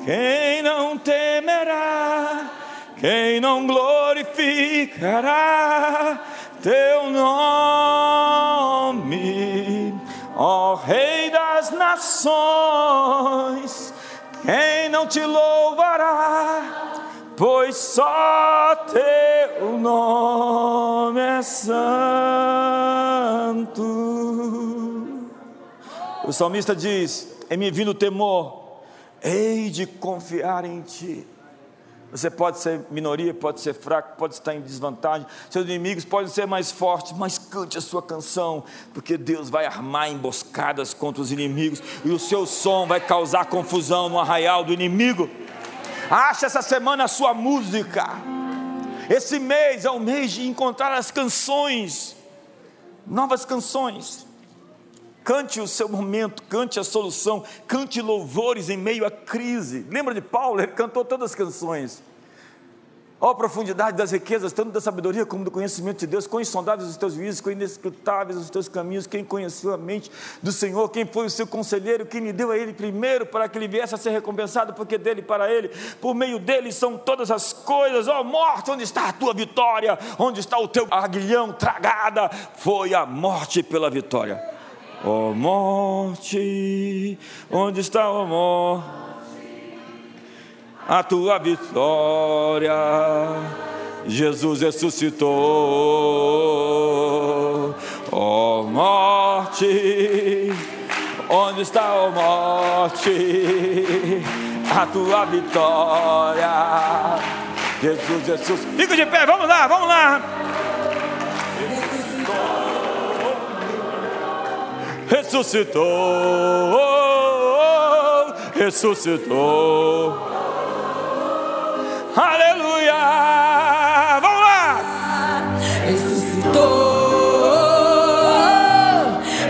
quem não temerá, quem não glorificará teu nome, ó oh, Rei das Nações, quem não te louvará? Pois só teu nome é santo. O salmista diz: Em me vindo temor, hei de confiar em ti. Você pode ser minoria, pode ser fraco, pode estar em desvantagem, seus inimigos podem ser mais fortes, mas cante a sua canção, porque Deus vai armar emboscadas contra os inimigos, e o seu som vai causar confusão no arraial do inimigo. Ache essa semana a sua música. Esse mês é o mês de encontrar as canções, novas canções. Cante o seu momento, cante a solução, cante louvores em meio à crise. Lembra de Paulo? Ele cantou todas as canções. Ó oh, profundidade das riquezas, tanto da sabedoria como do conhecimento de Deus, quão insondáveis os teus juízos, quão inescrutáveis os teus caminhos, quem conheceu a mente do Senhor, quem foi o seu conselheiro, quem lhe deu a ele primeiro para que ele viesse a ser recompensado, porque dele para ele, por meio dele são todas as coisas. Ó oh, morte, onde está a tua vitória? Onde está o teu aguilhão tragada? Foi a morte pela vitória. Ó oh, morte, onde está a morte? A tua vitória. Jesus ressuscitou. Ó oh, morte, onde está a oh, morte? A tua vitória. Jesus ressuscitou. Fica de pé, vamos lá, vamos lá. Ressuscitou. Ressuscitou. Aleluia! Vamos lá! Ressuscitou,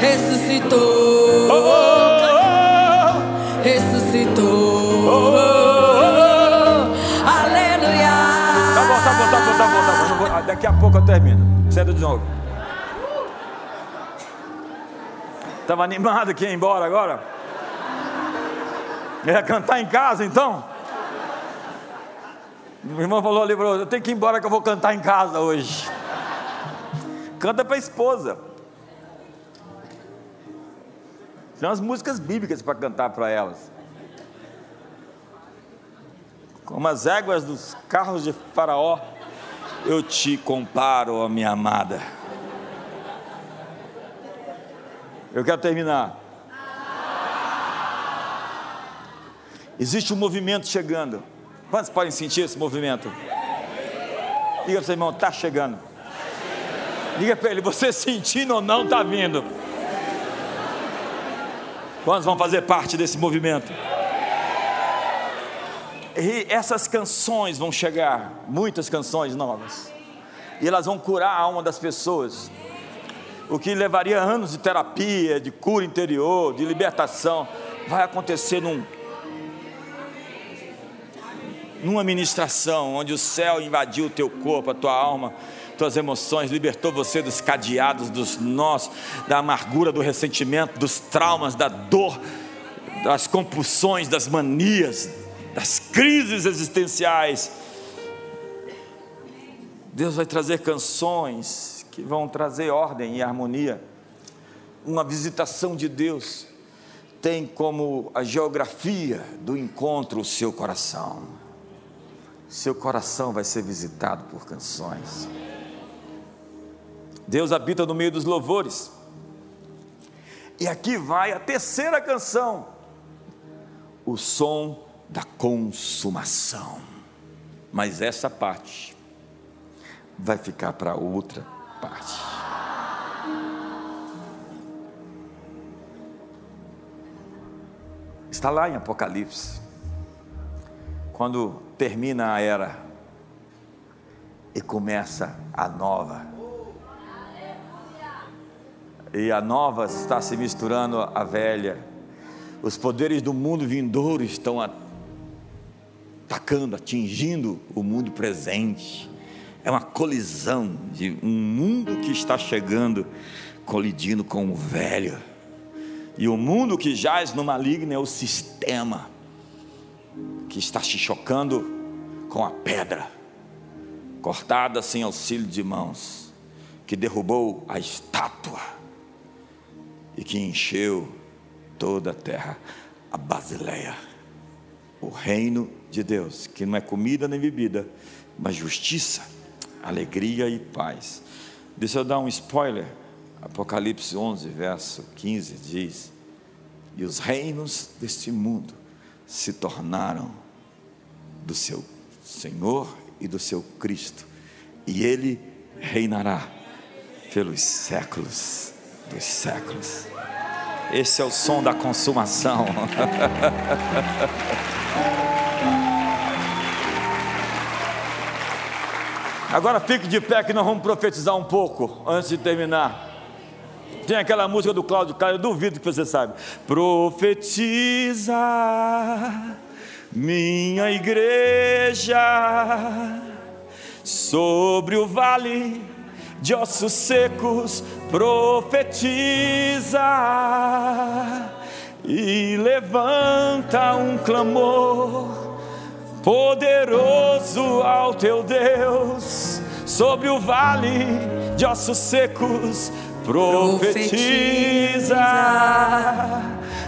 ressuscitou, oh, ressuscitou. Oh, aleluia! Tá bom, tá bom, tá bom, tá bom, tá bom. Daqui a pouco eu termino. Cedo de novo. Estava animado que ia embora agora? Ia cantar em casa então? O irmão falou ali, eu tenho que ir embora que eu vou cantar em casa hoje. Canta para a esposa. Tem umas músicas bíblicas para cantar para elas. Como as éguas dos carros de Faraó, eu te comparo, ó minha amada. Eu quero terminar. Existe um movimento chegando Quantos podem sentir esse movimento? Diga para o seu irmão, está chegando. Diga para ele, você sentindo ou não está vindo. Quantos vão fazer parte desse movimento? E essas canções vão chegar, muitas canções novas, e elas vão curar a alma das pessoas. O que levaria anos de terapia, de cura interior, de libertação, vai acontecer num numa ministração onde o céu invadiu o teu corpo, a tua alma, tuas emoções, libertou você dos cadeados, dos nós, da amargura, do ressentimento, dos traumas, da dor, das compulsões, das manias, das crises existenciais. Deus vai trazer canções que vão trazer ordem e harmonia. Uma visitação de Deus tem como a geografia do encontro o seu coração seu coração vai ser visitado por canções. Deus habita no meio dos louvores. E aqui vai a terceira canção, o som da consumação. Mas essa parte vai ficar para outra parte. Está lá em Apocalipse quando termina a era e começa a nova. e a nova está se misturando à velha. Os poderes do mundo vindouro estão atacando, atingindo o mundo presente. É uma colisão de um mundo que está chegando, colidindo com o velho. E o mundo que jaz no maligno é o sistema que está se chocando com a pedra, cortada sem auxílio de mãos, que derrubou a estátua e que encheu toda a terra, a Basileia, o reino de Deus, que não é comida nem bebida, mas justiça, alegria e paz. Deixa eu dar um spoiler. Apocalipse 11, verso 15 diz: E os reinos deste mundo se tornaram do seu Senhor e do seu Cristo, e ele reinará pelos séculos dos séculos. Esse é o som da consumação. (laughs) Agora fique de pé que nós vamos profetizar um pouco antes de terminar. Tem aquela música do Cláudio Caio, eu duvido que você sabe. Profetiza, minha igreja, sobre o vale de ossos secos, profetiza e levanta um clamor poderoso ao teu Deus sobre o vale de ossos secos profetiza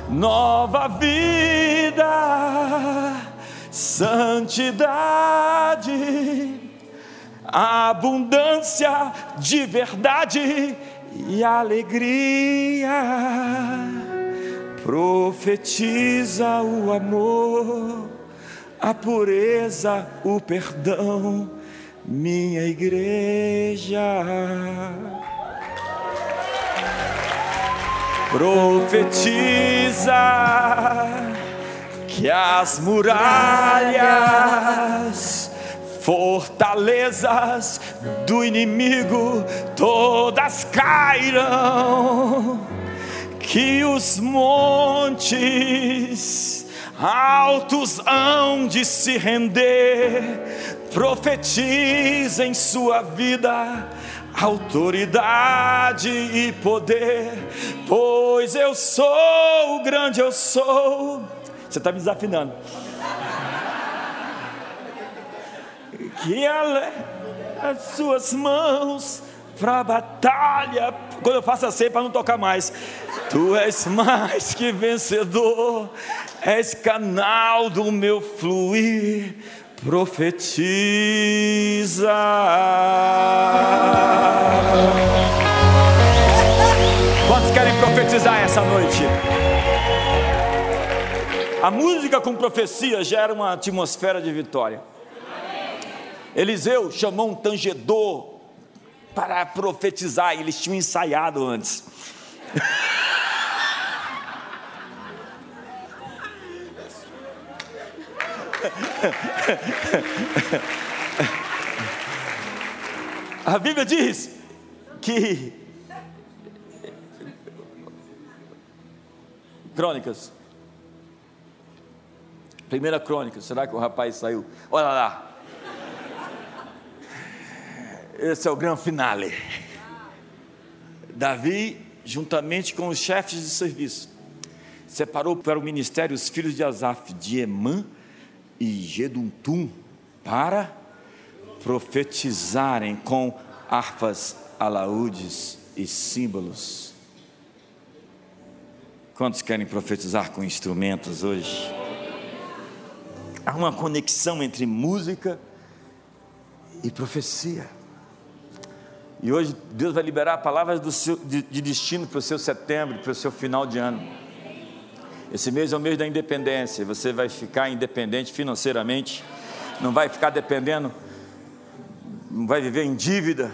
nova vida, santidade, abundância de verdade e alegria. Profetiza o amor, a pureza, o perdão, minha igreja. profetiza que as muralhas, fortalezas do inimigo todas cairão, que os montes altos hão de se render, profetiza em sua vida autoridade e poder, pois eu sou o grande, eu sou. Você está me desafinando. Que as suas mãos para batalha. Quando eu faço assim para não tocar mais. Tu és mais que vencedor, és canal do meu fluir profetiza. Quantos querem profetizar essa noite? A música com profecia gera uma atmosfera de vitória. Eliseu chamou um tangedor para profetizar, eles tinham ensaiado antes. A Bíblia diz que Crônicas. Primeira crônica, será que o rapaz saiu? Olha lá. Esse é o grande finale. Davi, juntamente com os chefes de serviço, separou para o ministério os filhos de Asaf, de Emã e Geduntum para profetizarem com harpas, alaúdes e símbolos. Quantos querem profetizar com instrumentos hoje? Há uma conexão entre música e profecia. E hoje Deus vai liberar palavras seu, de, de destino para o seu setembro, para o seu final de ano. Esse mês é o mês da independência. Você vai ficar independente financeiramente, não vai ficar dependendo, não vai viver em dívida,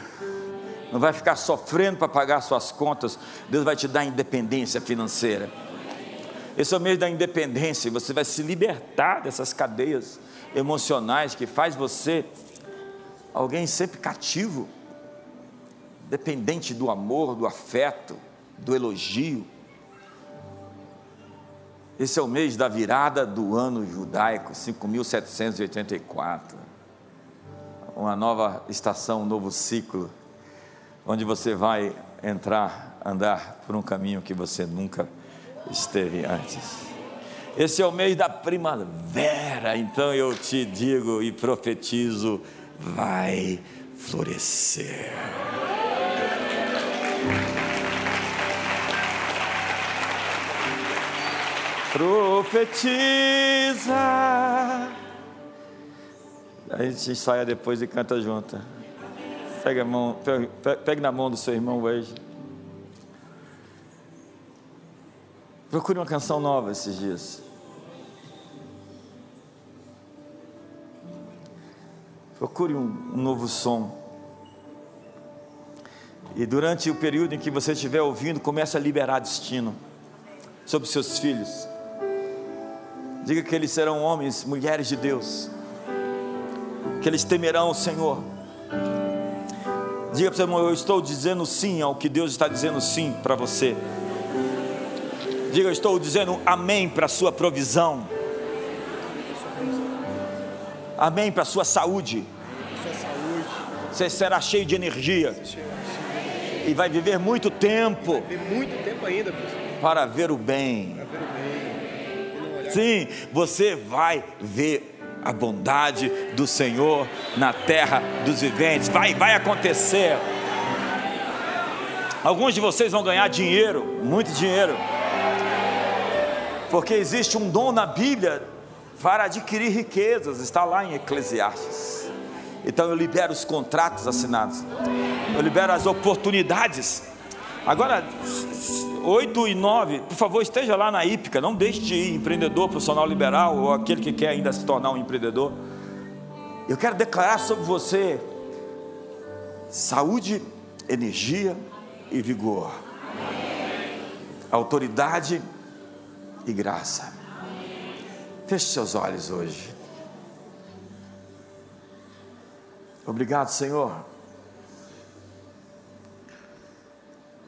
não vai ficar sofrendo para pagar suas contas. Deus vai te dar independência financeira. Esse é o mês da independência. Você vai se libertar dessas cadeias emocionais que faz você alguém sempre cativo, dependente do amor, do afeto, do elogio. Esse é o mês da virada do ano judaico, 5784. Uma nova estação, um novo ciclo, onde você vai entrar, andar por um caminho que você nunca esteve antes. Esse é o mês da primavera, então eu te digo e profetizo: vai florescer. Profetiza. A gente ensaia depois e canta junto. Pegue, a mão, pegue, pegue na mão do seu irmão hoje. Procure uma canção nova esses dias. Procure um, um novo som. E durante o período em que você estiver ouvindo, comece a liberar destino sobre seus filhos. Diga que eles serão homens, mulheres de Deus. Que eles temerão o Senhor. Diga para o seu irmão, eu estou dizendo sim ao que Deus está dizendo sim para você. Diga, eu estou dizendo amém para a sua provisão. Amém para a sua saúde. Você será cheio de energia. E vai viver muito tempo. muito tempo ainda, Para ver o bem. Sim, você vai ver a bondade do Senhor na terra dos viventes. Vai, vai acontecer. Alguns de vocês vão ganhar dinheiro, muito dinheiro porque existe um dom na Bíblia para adquirir riquezas, está lá em Eclesiastes. Então eu libero os contratos assinados, eu libero as oportunidades. Agora, 8 e 9, por favor, esteja lá na hípica, não deixe de ir, empreendedor profissional liberal ou aquele que quer ainda se tornar um empreendedor. Eu quero declarar sobre você saúde, energia e vigor, autoridade e graça. Feche seus olhos hoje. Obrigado, Senhor.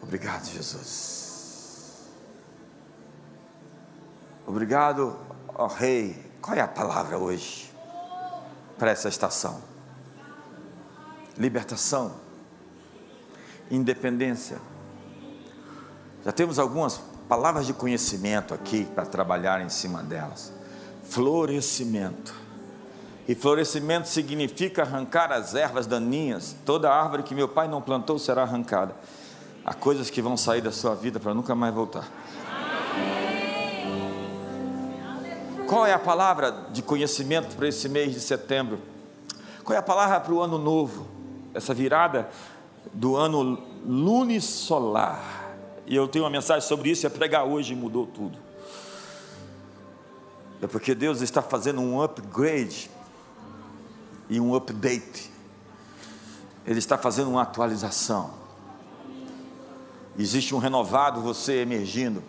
Obrigado, Jesus. Obrigado, ó Rei. Qual é a palavra hoje para essa estação? Libertação, independência. Já temos algumas palavras de conhecimento aqui para trabalhar em cima delas. Florescimento. E florescimento significa arrancar as ervas daninhas. Toda árvore que meu pai não plantou será arrancada. Há coisas que vão sair da sua vida para nunca mais voltar. Qual é a palavra de conhecimento para esse mês de setembro? Qual é a palavra para o ano novo? Essa virada do ano lunisolar e eu tenho uma mensagem sobre isso, é pregar hoje e mudou tudo. É porque Deus está fazendo um upgrade e um update. Ele está fazendo uma atualização. Existe um renovado você emergindo,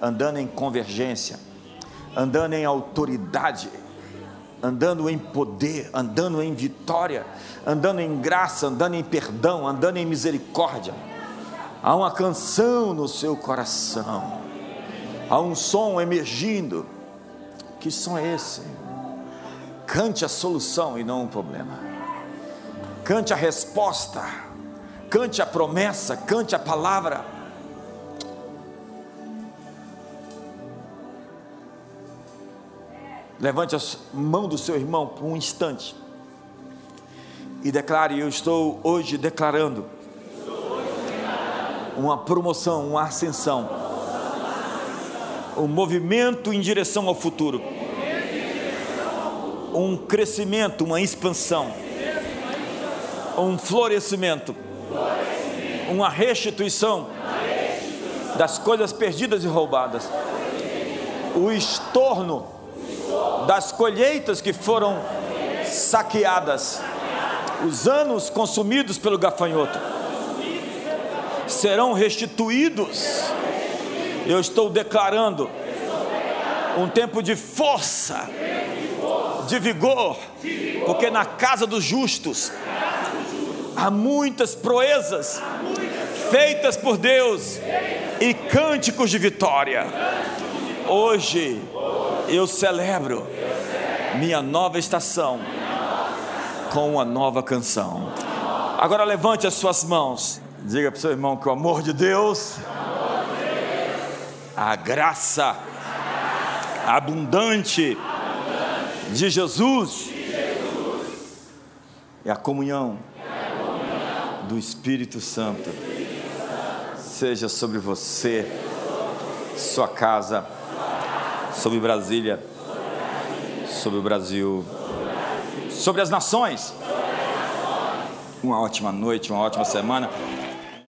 andando em convergência, andando em autoridade, andando em poder, andando em vitória, andando em graça, andando em perdão, andando em misericórdia há uma canção no seu coração, há um som emergindo. Que som é esse? Cante a solução e não o problema, cante a resposta, cante a promessa, cante a palavra. Levante a mão do seu irmão por um instante e declare: Eu estou hoje declarando uma promoção, uma ascensão, um movimento em direção ao futuro, um crescimento, uma expansão, um florescimento, uma restituição das coisas perdidas e roubadas, o estorno das colheitas que foram saqueadas, os anos consumidos pelo gafanhoto serão restituídos. Eu estou declarando um tempo de força, de vigor, porque na casa dos justos há muitas proezas feitas por Deus e cânticos de vitória. Hoje eu celebro minha nova estação com uma nova canção. Agora levante as suas mãos. Diga para o seu irmão que o amor de Deus, a graça abundante de Jesus e a comunhão do Espírito Santo seja sobre você, sua casa, sobre Brasília, sobre o Brasil, sobre as nações. Uma ótima noite, uma ótima semana.